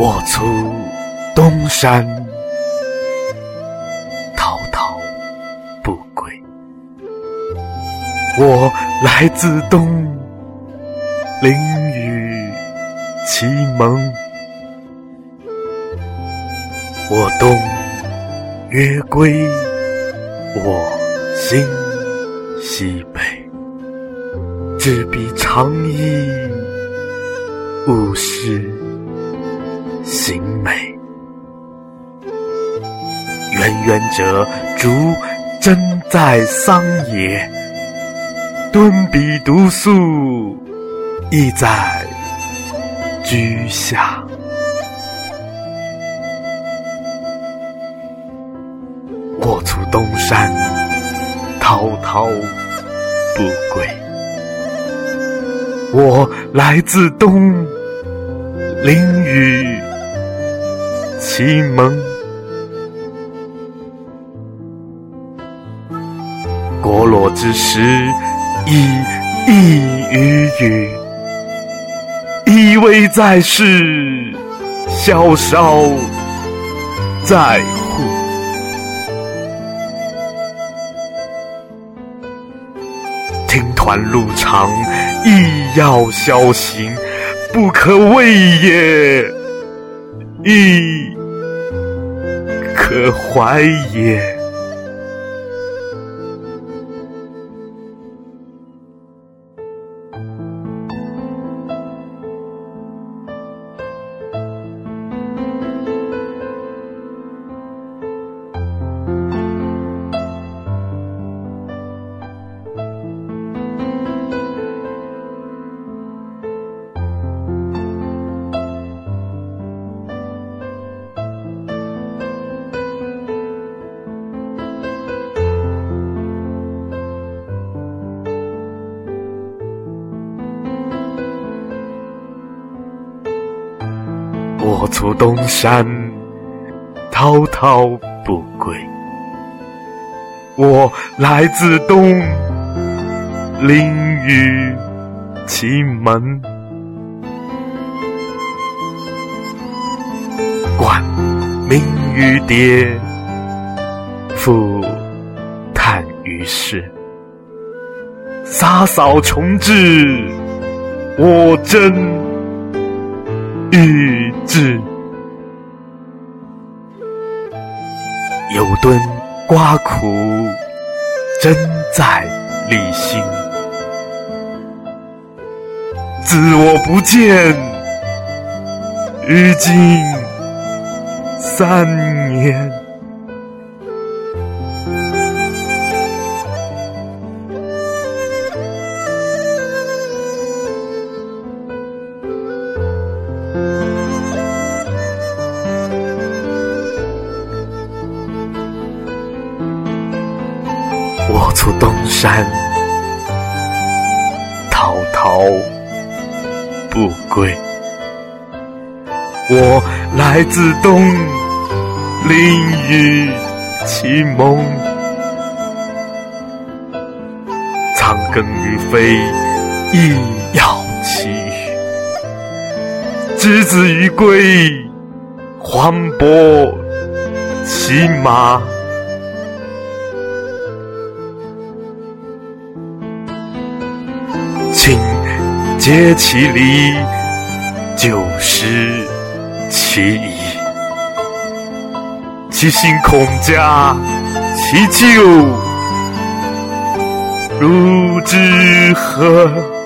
我出东山，滔滔不归。我来自东，淋雨启蒙。我东曰归，我心西北。执笔长意，物是行美。远远者竹真在桑野，敦笔读书意在居下。我出东山，滔滔不归。我来自东，淋雨西蒙。国落之时，已溢于雨，依偎在世，萧韶在乎。听团路长。亦要小心，不可畏也；亦怀也。我出东山，滔滔不归。我来自东，淋雨其门，冠名于蝶，复叹于世。洒扫穷志，我真。欲志，有敦瓜苦，真在立心。自我不见，于今三年。我出东山，滔滔不归。我来自东，淋雨启蒙。苍耕于飞，亦要其羽；之子于归，黄渤其马。竭其力，就失其意。其心恐嘉，其咎如之何？